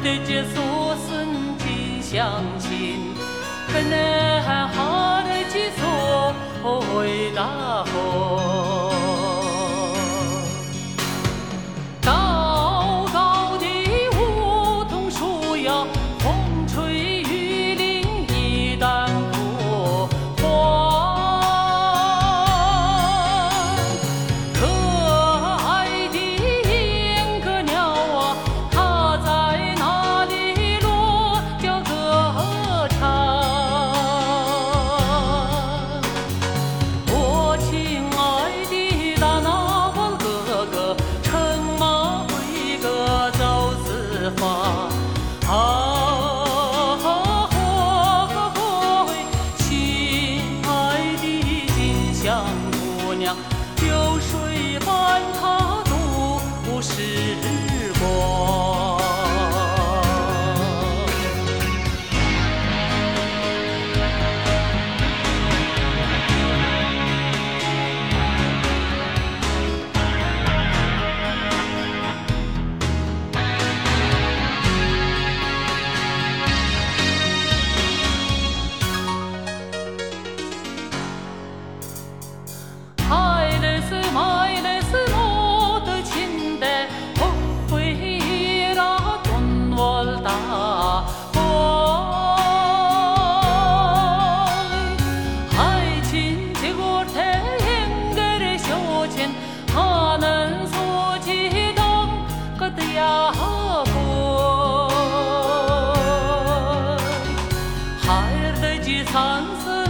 对这所生的相亲，可能还好的几所回答后。欢他度时是日光。沧桑